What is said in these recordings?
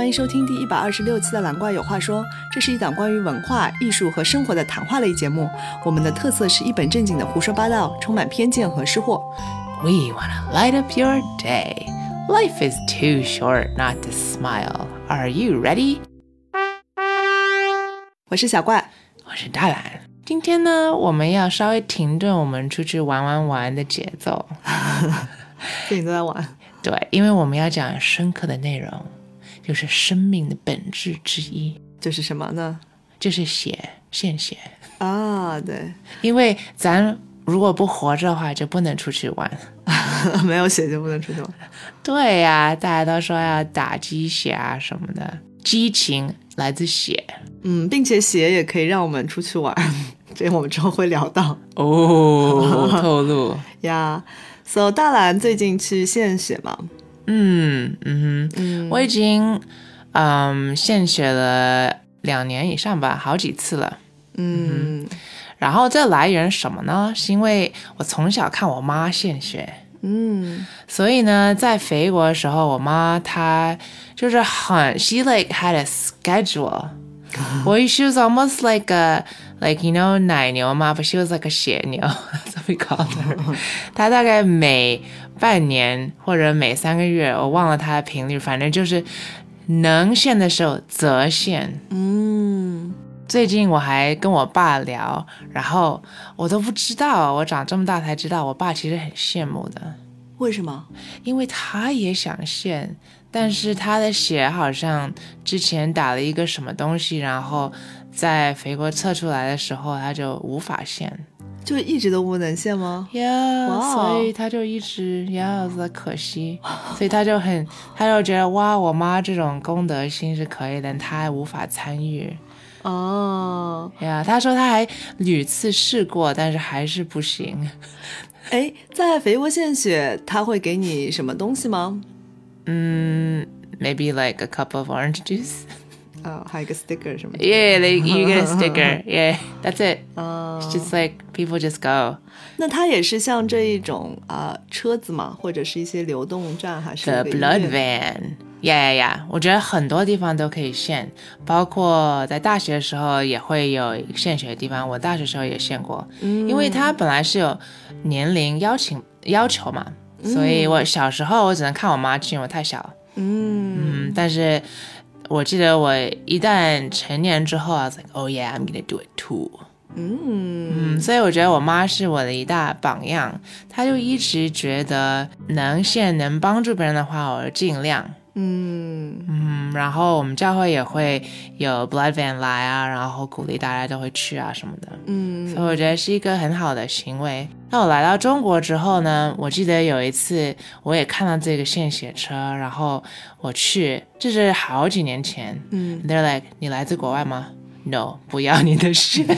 欢迎收听第一百二十六期的《蓝怪有话说》，这是一档关于文化艺术和生活的谈话类节目。我们的特色是一本正经的胡说八道，充满偏见和失货。We want to light up your day. Life is too short not to smile. Are you ready? 我是小怪，我是大蓝。今天呢，我们要稍微停顿我们出去玩玩玩的节奏。最近都在玩。对，因为我们要讲深刻的内容，就是生命的本质之一，就是什么呢？就是血，献血。啊，对，因为咱如果不活着的话，就不能出去玩。没有血就不能出去玩。对呀、大家都说要打鸡血啊什么的，激情来自血。嗯，并且血也可以让我们出去玩，这个我们之后会聊到哦，透露。呀。So 大蓝最近去献血嘛？嗯嗯哼，嗯，我已经嗯献血了两年以上吧，好几次了。嗯然后这来源什么呢？是因为我从小看我妈献血，嗯所以呢，在肥国的时候，我妈她就是很，she like had a schedule。我 she was almost like a like you know 奶牛嘛，but she was like a 血牛，that's what we called her。她大概每半年或者每三个月，我忘了它的频率，反正就是能献的时候则献。嗯，最近我还跟我爸聊，然后我都不知道，我长这么大才知道，我爸其实很羡慕的。为什么？因为他也想献，但是他的血好像之前打了一个什么东西，然后在肥国测出来的时候，他就无法献。就一直都不能献吗？呀、哇哦所以他就一直呀，在可惜，所以他就很，他就觉得哇，我妈这种公德心是可以的，他还无法参与。哦，呀他说他还屡次试过，但是还是不行。哎，在肥沃献血，他会给你什么东西吗？嗯，maybe like a cup of orange juice. 啊，还有一个 sticker 什么的。Yeah, like you get a sticker. Yeah, that's it. 啊 It's just like people just go. 那它也是像这一种啊、车子嘛，或者是一些流动站，还是 The blood van. Yeah, yeah, yeah. 我觉得很多地方都可以献，包括在大学的时候也会有献血的地方。我大学时候也献过，因为它本来是有年龄邀请要求嘛，所以我小时候我只能看我妈去，因为我太小了。嗯嗯，但是我记得我一旦成年之后，I was like, oh yeah, I'm gonna do it too. 嗯嗯，所以我觉得我妈是我的一大榜样，她就一直觉得能献能帮助别人的话，我就尽量。嗯。嗯，然后我们教会也会有 blood van 来啊，然后鼓励大家都会去啊什么的，嗯。所以我觉得是一个很好的行为。那我来到中国之后呢，我记得有一次我也看到这个献血车，然后我去，这是好几年前。嗯。They're like，你来自国外吗？No，不要你的血。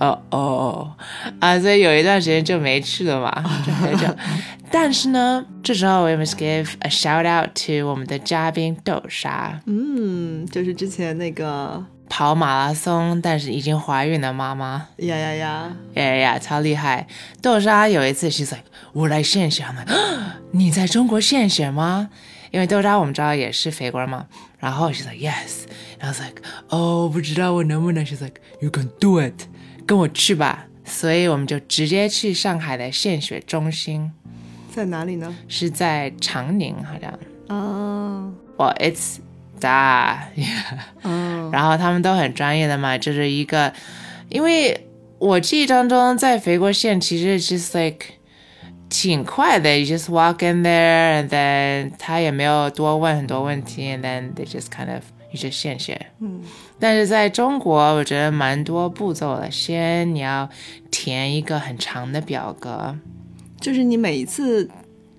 哦哦啊，所以有一段时间就没去了嘛，就很久。但是呢，这时候 we must give a shout out to 我们的嘉宾豆沙，嗯，就是之前那个跑马拉松但是已经怀孕的妈妈。呀呀呀，呀呀呀，超厉害！豆沙有一次，she's like，我来献血，I'm like，你在中国献血吗？因为豆渣我们知道也是肥国人嘛，然后 she's like yes，然后 I was like，哦，不知道我能不能，she's like you can do it，跟我去吧。所以我们就直接去上海的献血中心，在哪里呢？是在长宁好像。哦，哇、i t s 大，嗯然后他们都很专业的嘛，就是一个，因为我记忆当中在肥国县其实 just like 挺快的，you just walk in there and then 他也没有多问很多问题，and then they just kind of you just 献血。嗯但是在中国，我觉得蛮多步骤的，先你要填一个很长的表格就是你每一次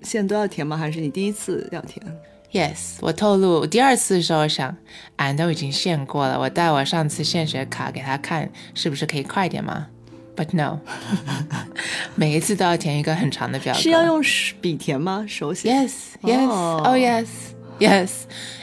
献都要填吗？还是你第一次要填？Yes，我透露，第二次的时候我想，俺都已经献过了，我带我上次献血卡给他看，是不是可以快一点吗？But no，每一次都要填一个很长的表格。是要用笔填吗？手写？Yes, yes, 哦 oh yes，Yes,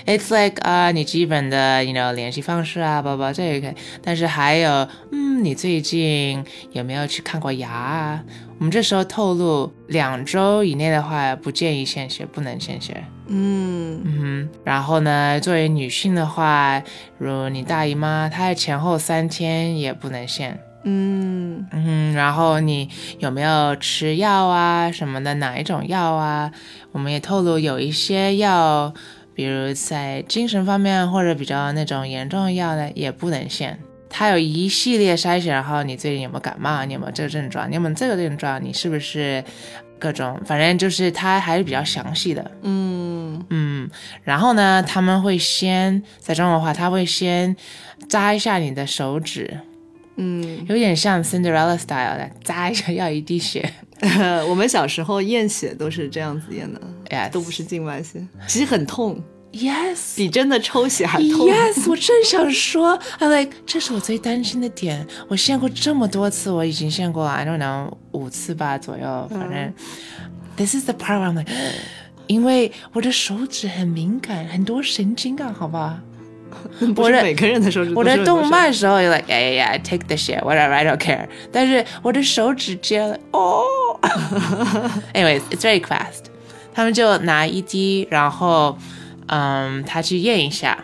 it's like 啊、你基本的 you know 联系方式啊，包包这也可以，但是还有，嗯，你最近有没有去看过牙啊？我们这时候透露，两周以内的话不建议献血，不能献血。嗯嗯，然后呢，作为女性的话，如你大姨妈，她前后三天也不能献。嗯嗯，然后你有没有吃药啊什么的？哪一种药啊？我们也透露有一些药，比如在精神方面或者比较那种严重的药呢，也不能限。它有一系列筛选，然后你最近有没有感冒？你有没有这个症状？你有没有这个症状？你是不是各种？反正就是它还是比较详细的。嗯嗯，然后呢，他们会先在中国话，他会先扎一下你的手指，嗯，有点像 Cinderella style 的，扎一下要一滴血。我们小时候验血都是这样子验的 Yes 都不是静脉血，其实很痛，Yes。比真的抽血还痛。Yes，我正想说，I like，这是我最担心的点。我献过这么多次，我已经献过 I don't know 五次吧左右，反正、This is the part where I'm like，因为我的手指很敏感，很多神经啊，好不好？不是每个人的手指我的动漫的时候，like，哎呀，take the shit whatever I don't care。但是我的手指接了，哦，anyways it's very fast。他们就拿一滴，然后嗯，他去验一下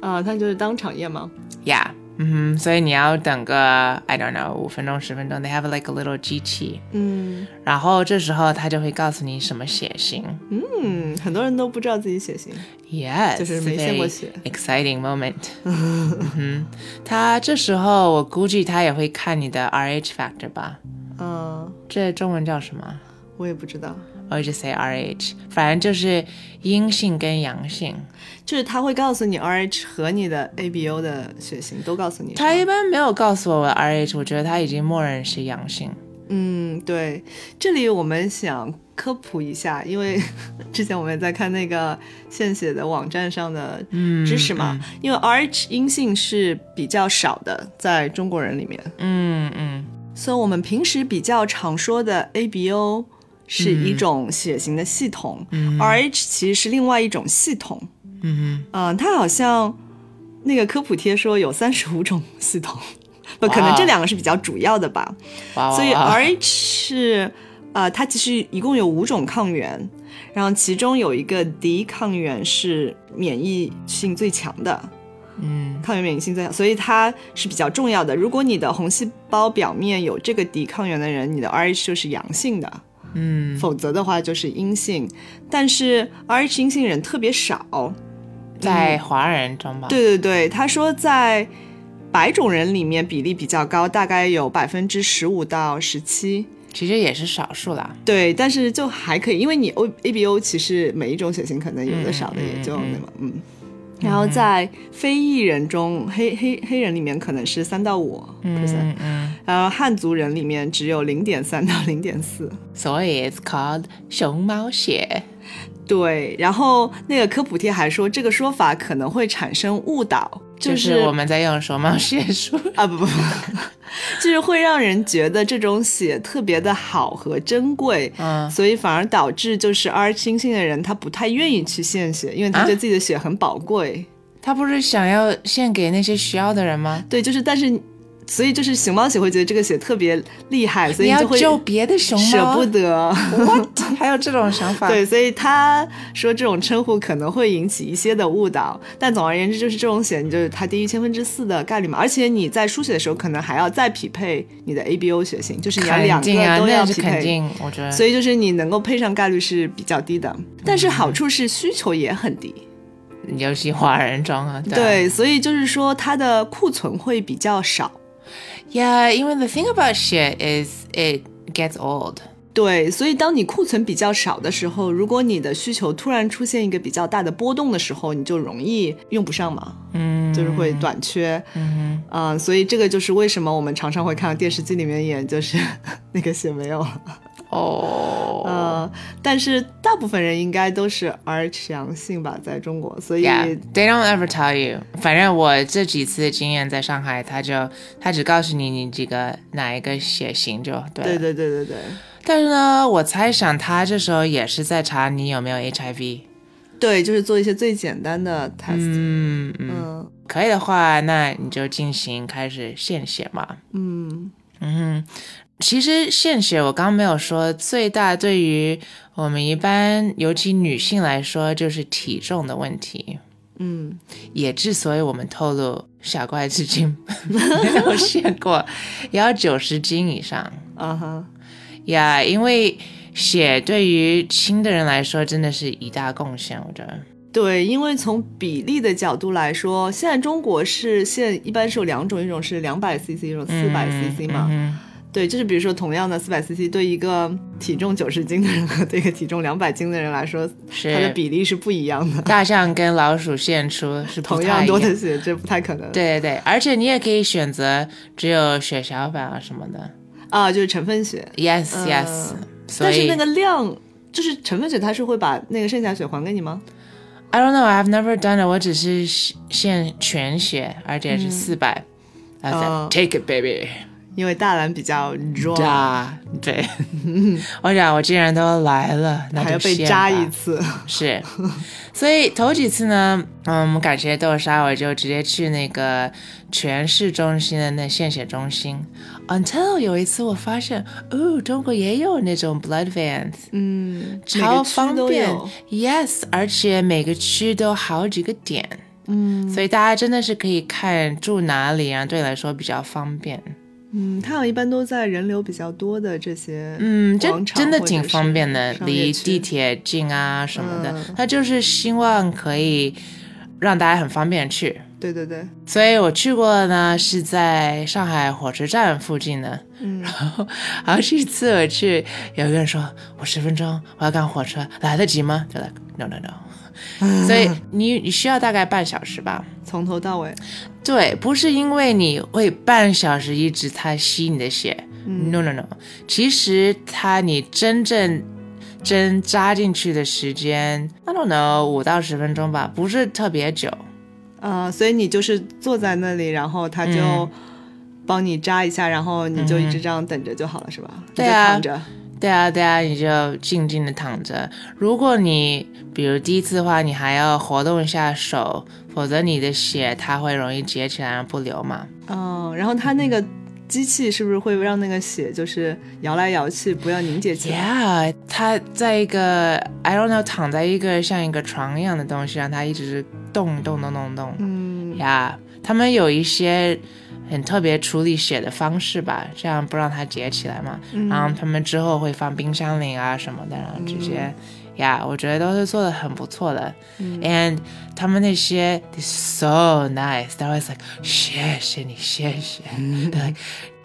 啊，他就是当场验吗？，yeah，嗯哼，所以你要等个 I don't know 五分钟十分钟，they have like a little 机器，嗯。然后这时候他就会告诉你什么血型。嗯，很多人都不知道自己血型。，yes，就是没献过血。exciting moment 嗯哼，他这时候我估计他也会看你的 RH factor 吧。嗯，这中文叫什么？我也不知道，我 just say RH，反正就是阴性跟阳性。就是他会告诉你 RH 和你的 ABO 的血型都告诉你。他一般没有告诉我我的 RH，我觉得他已经默认是阳性。嗯，对，这里我们想科普一下，因为 之前我们也在看那个献血的网站上的知识嘛，因为 RH 阴性是比较少的，在中国人里面，嗯嗯所以我们平时比较常说的 ABO 是一种血型的系统、r h 其实是另外一种系统。嗯嗯、它好像那个科普贴说有三十五种系统，不，可能这两个是比较主要的吧。所以 RH 是呃，它其实一共有五种抗原，然后其中有一个 D 抗原是免疫性最强的，嗯。抗原免疫性最强，所以它是比较重要的。如果你的红细胞表面有这个 D 抗原的人，你的 RH 就是阳性的，嗯，否则的话就是阴性。但是 RH 阴性人特别少，在华人中吧。对对对，他说在白种人里面比例比较高，大概有百分之十五到十七。其实也是少数啦。对，但是就还可以，因为你 O A B O 其实每一种血型可能有的少的嗯也就嗯那么嗯。然后在非裔人中，黑黑黑人里面可能是三到五 percent，嗯嗯，然后汉族人里面只有零点三到零点四。所以 it's called 熊猫血。对，然后那个科普贴还说，这个说法可能会产生误导，就是是我们在用熊猫血书。啊不不不，就是会让人觉得这种血特别的好和珍贵，嗯所以反而导致就是 R 阴性的人他不太愿意去献血，因为他觉得自己的血很宝贵。他不是想要献给那些需要的人吗？对，就是但是所以就是熊猫血会觉得这个血特别厉害，所以你要就会救别的熊猫舍？不得。What？还有这种想法？对，所以他说这种称呼可能会引起一些的误导，但总而言之，就是这种血，你就是它低于千分之四的概率嘛，而且你在输血的时候，可能还要再匹配你的 ABO 血型，就是你要两肯定啊，个都要匹配。肯定，我觉得。所以就是你能够配上概率是比较低的，但是好处是需求也很低。尤其华人中啊，对啊对，所以就是说它的库存会比较少。，Yeah，因为 the thing about shit is it gets old。对，所以当你库存比较少的时候，如果你的需求突然出现一个比较大的波动的时候，你就容易用不上嘛，嗯，就是会短缺。嗯嗯、所以这个就是为什么我们常常会看到电视机里面演，就是 那个血没有了。哼，哦，呃，但是大部分人应该都是 RH 阳性吧，在中国，所以 Yeah，they don't ever tell you。反正我这几次经验在上海，他就他只告诉你你几个哪一个血型就对。对对对对对，但是呢，我猜想他这时候也是在查你有没有 HIV。对，就是做一些最简单的 test。嗯嗯，嗯可以的话，那你就进行开始献血嘛。嗯嗯哼，其实献血我刚刚没有说，最大对于我们一般尤其女性来说，就是体重的问题。嗯也之所以我们透露小怪至今 没有 献过，也要九十斤以上啊哈，呀因为血对于轻的人来说真的是一大贡献，我觉得。对，因为从比例的角度来说，现在中国是现一般是有两种，一种是两百 cc，一种四百 cc 嘛。嗯对，就是比如说同样的四百 cc，对一个体重九十斤的人和对一个体重两百斤的人来说，哼它的比例是不一样的。大象跟老鼠献出是 同样样多的血，这不太可能。对对对，而且你也可以选择只有血小板啊什么的。啊，就是成分血，Yes 嗯 yes，、但是那个量就是成分血，它是会把那个剩下血还给你吗？I don't know, I've never done it。我只是献全血，而且是四百、I said 哦 take it baby。 因为大蓝比较弱，扎，对，我想我既然都来了，那还要就被扎一次。是，所以头几次呢，嗯，感谢豆沙，我就直接去那个全市中心的那献血中心。Until 有一次我发现，哦，中国也有那种 blood vans，嗯，超方便。，yes，而且每个区都好几个点，嗯所以大家真的是可以看住哪里，然后对你来说比较方便。嗯，它好像一般都在人流比较多的这些，嗯，这真的挺方便的，离地铁近啊什么的。嗯他就是希望可以让大家很方便去。对对对，所以我去过呢，是在上海火车站附近的。嗯然后，然后这一次我去，有一个人说：“我十分钟，我要赶火车，来得及吗？”就 like no no no。所以你你需要大概半小时吧。从头到尾，对，不是因为你会半小时一直它吸你的血、n o no no，其实它你真正针扎进去的时间，I don't know，五到十分钟吧，不是特别久。呃，所以你就是坐在那里，然后他就嗯。帮你扎一下，然后你就一直这样等着就好了，是吧？对啊你就躺着，对啊，对啊，你就静静的躺着。如果你比如第一次的话，你还要活动一下手，否则你的血它会容易结起来，然后不流嘛。嗯，然后它那个机器是不是会让那个血就是摇来摇去，不要凝结起来？Yeah，它在一个 I don't know 躺在一个像一个床一样的东西，让它一直动动动动动。嗯，呀他们有一些很特别处理血的方式吧，这样不让它结起来嘛。嗯然后他们之后会放冰箱里啊什么的，然后直接。呀我觉得都是做的很不错的、嗯 a n d 他们那些 so nice，they always like 谢谢你，谢谢，they're like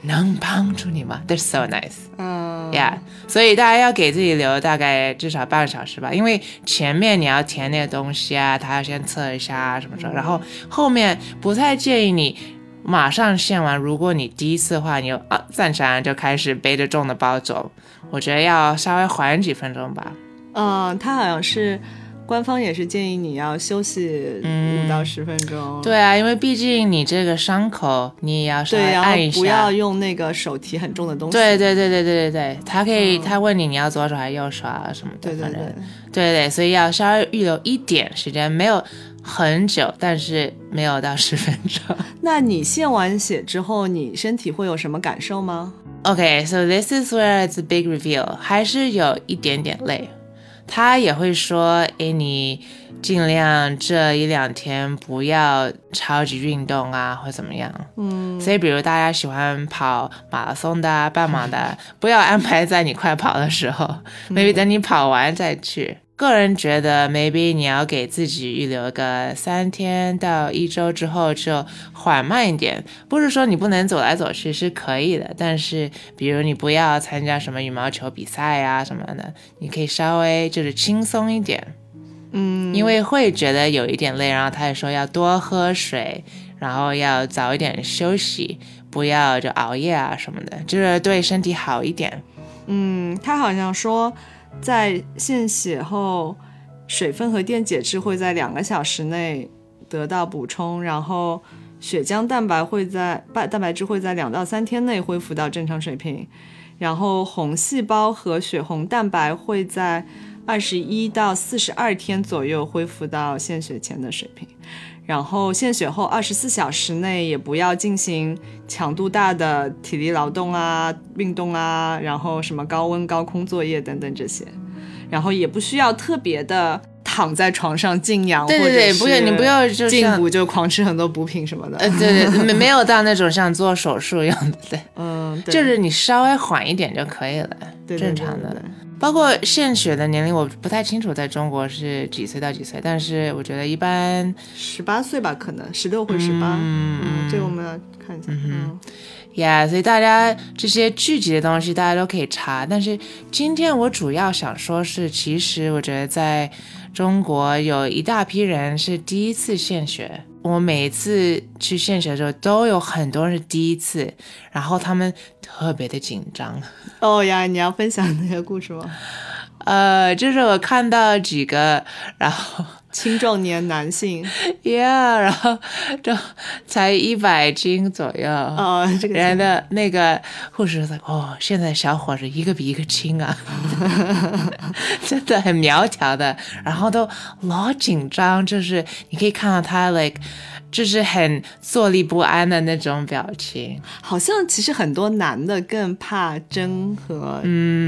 能帮助你吗？They're so nice。嗯 Yeah，所以大家要给自己留大概至少半个小时吧，因为前面你要填那个东西啊，他要先测一下啊什么什么，然后后面不太建议你马上献完。如果你第一次的话，你就啊站起来就开始背着重的包走，我觉得要稍微缓几分钟吧。嗯，他好像是官方也是建议你要休息五到十分钟。对啊，因为毕竟你这个伤口，你也要稍微对，一下。不要用那个手提很重的东西。对对对对对对对，他可以，嗯他问你你要左手还是右手啊什么的，对对对，对对，所以要稍微预留一点时间，没有很久，但是没有到十分钟。那你献完血之后，你身体会有什么感受吗？OK，so、this is where it's a big reveal，还是有一点点累。他也会说，诶，你尽量这一两天不要超级运动啊，或怎么样。嗯，所以，比如大家喜欢跑马拉松的啊、半马的啊，不要安排在你快跑的时候，maybe 等你跑完再去。个人觉得，maybe 你要给自己预留个三天到一周之后就缓慢一点。不是说你不能走来走去是可以的，但是比如你不要参加什么羽毛球比赛呀、什么的，你可以稍微就是轻松一点。嗯，因为会觉得有一点累，然后他也说要多喝水，然后要早一点休息，不要就熬夜啊什么的，就是对身体好一点。嗯，他好像说，在献血后，水分和电解质会在两个小时内得到补充，然后血浆蛋白会在蛋蛋白质会在两到三天内恢复到正常水平，然后红细胞和血红蛋白会在二十一到四十二天左右恢复到献血前的水平。然后献血后二十四小时内也不要进行强度大的体力劳动啊、运动啊，然后什么高温高空作业等等这些，然后也不需要特别的躺在床上静养，对对对，不要你不要就进补就狂吃很多补品什么的，呃对对没没有到那种像做手术一样的，对，嗯，对。就是你稍微缓一点就可以了，对对正常的。包括献血的年龄，我不太清楚，在中国是几岁到几岁，但是我觉得一般十八岁吧，可能十六或十八，嗯，这个我们要看一下，嗯呀所以大家这些具体的东西大家都可以查。但是今天我主要想说是，其实我觉得在中国有一大批人是第一次献血。我每一次去献血的时候，都有很多人是第一次，然后他们特别的紧张。哦呀，你要分享那个故事吗？呃，就是我看到几个，然后青壮年男性，，yeah，然后这才一百斤左右，哦，这个人的那个护士说：“哦，现在小伙子一个比一个轻啊，真的很苗条的，然后都老紧张，就是你可以看到他 like 就是很坐立不安的那种表情。好像其实很多男的更怕针和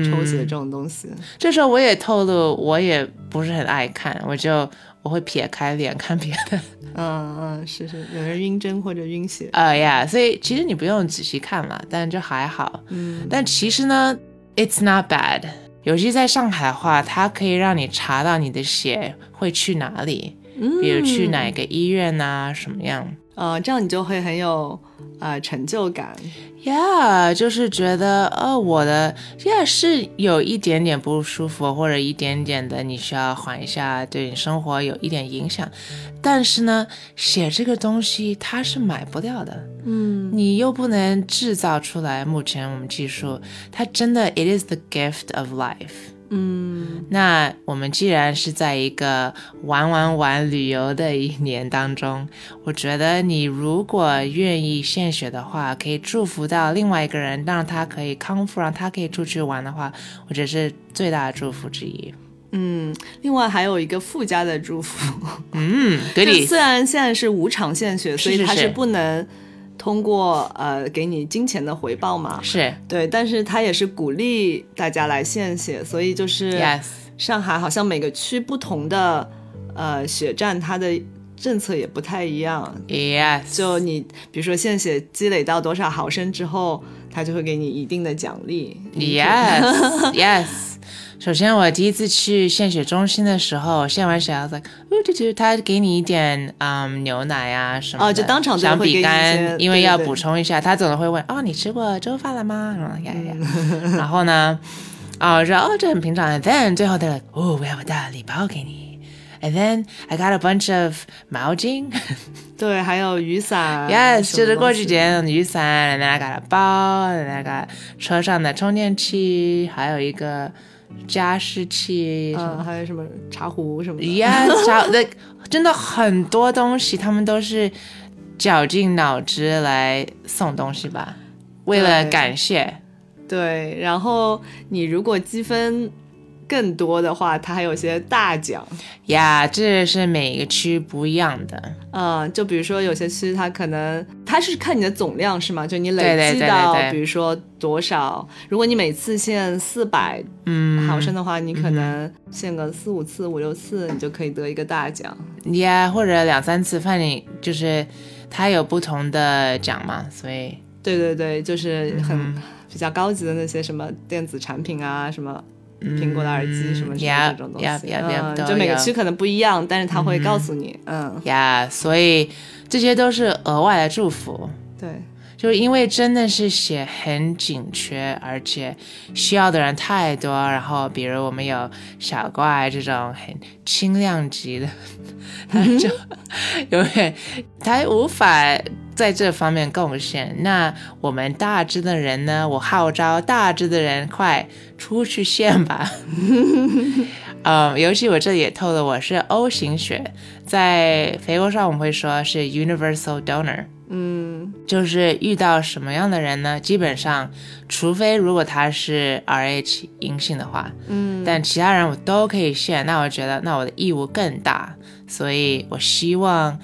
抽血这种东西。这时候我也透露，我也不是很爱看，我就我会撇开脸看别的。嗯嗯，是是，有人晕针或者晕血。呃呀，所以其实你不用仔细看嘛，但就还好。嗯，但其实呢，it's not bad。尤其在上海的话，它可以让你查到你的血会去哪里，比如去哪个医院啊，什么样。呃，这样你就会很有呃成就感。Yeah，就是觉得哦，我的 Yeah 是有一点点不舒服，或者一点点的你需要缓一下，对你生活有一点影响。但是呢，写这个东西它是买不掉的，嗯，你又不能制造出来。目前我们技术，它真的 it is the gift of life。嗯，那我们既然是在一个玩玩玩旅游的一年当中，我觉得你如果愿意献血的话，可以祝福到另外一个人，让他可以康复，让他可以出去玩的话，我觉得是最大的祝福之一。嗯，另外还有一个附加的祝福，嗯，对你虽然现在是无偿献血，所以是是。它是不能通过呃给你金钱的回报嘛。是对，但是他也是鼓励大家来献血，所以就是，yes，上海好像每个区不同的呃血站，它的政策也不太一样。yes，就你比如说献血积累到多少毫升之后，它就会给你一定的奖励。Yes, yes. 首先，我第一次去献血中心的时候，献完血，I was like，哦，这就是他给你一点嗯牛奶啊什么的，哦就当场就小饼干，因为要对对对补充一下，他总会问，哦，你吃过粥饭了吗？然后呀呀，然后呢，哦，我说哦，这很平常。And then 最后他哦，我要把大礼包给你。And then I got a bunch of 毛巾 对，还有雨伞。，yes，就是过去捡雨伞，and then I got a 包，and then I got 车上的充电器，还有一个加湿器，嗯，还有什么茶壶什么的。Yes，超那真的很多东西，他们都是绞尽脑汁来送东西吧，为了感谢。对，然后你如果积分更多的话，它还有些大奖。呀这是每个区不一样的。嗯，就比如说有些区它可能它是看你的总量是吗？就你对累积到比如说多少，如果你每次限四百嗯毫升的话，你可能限个四五次、五六次，你就可以得一个大奖。呀或者两三次，反正就是它有不同的奖嘛，所以对对对，就是嗯很比较高级的那些什么电子产品啊，什么苹果的耳机什么什么这种东西。就每个区可能不一样，但是他会告诉你，嗯，呀所以这些都是额外的祝福。对，就是因为真的是血很紧缺，而且需要的人太多，然后比如我们有小怪这种很轻量级的，他就 永远他无法在这方面贡献。那我们大只的人呢？我号召大只的人快出去献吧。嗯，尤其我这里也透了，我是 O 型血，在肥国上我们会说是 universal donor。嗯，就是遇到什么样的人呢？基本上，除非如果他是 Rh 阴性的话，嗯，但其他人我都可以献。那我觉得，那我的义务更大，所以我希望，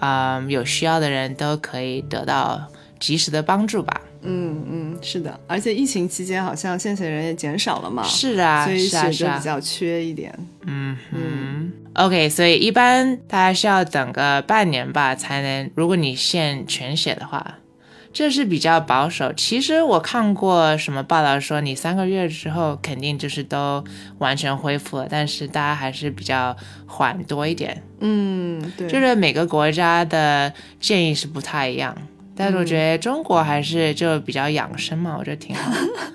嗯，有需要的人都可以得到及时的帮助吧。嗯嗯，是的，而且疫情期间好像献血人也减少了嘛，是啊，所以血就比。较缺一点。嗯嗯，OK，所以一般大家需要等个半年吧，才能，如果你献全血的话，这是比较保守。其实我看过什么报道说，你三个月之后肯定就是都完全恢复了，但是大家还是比较缓多一点，嗯，对，就是每个国家的建议是不太一样。但是我觉得中国还是就比较养生嘛，我觉得挺好。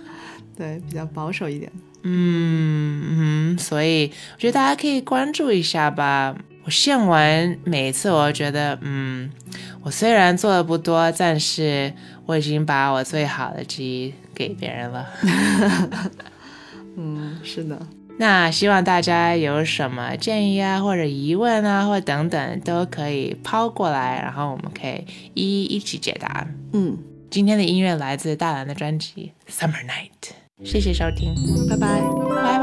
对比较保守一点。嗯嗯，所以我觉得大家可以关注一下吧。我献完每一次，我觉得，嗯，我虽然做的不多，但是我已经把我最好的记忆给别人了。嗯，是的，那希望大家有什么建议啊，或者疑问啊，或等等，都可以抛过来，然后我们可以一一一起解答。嗯，今天的音乐来自大蓝的专辑《Summer Night》，谢谢收听，拜拜。拜。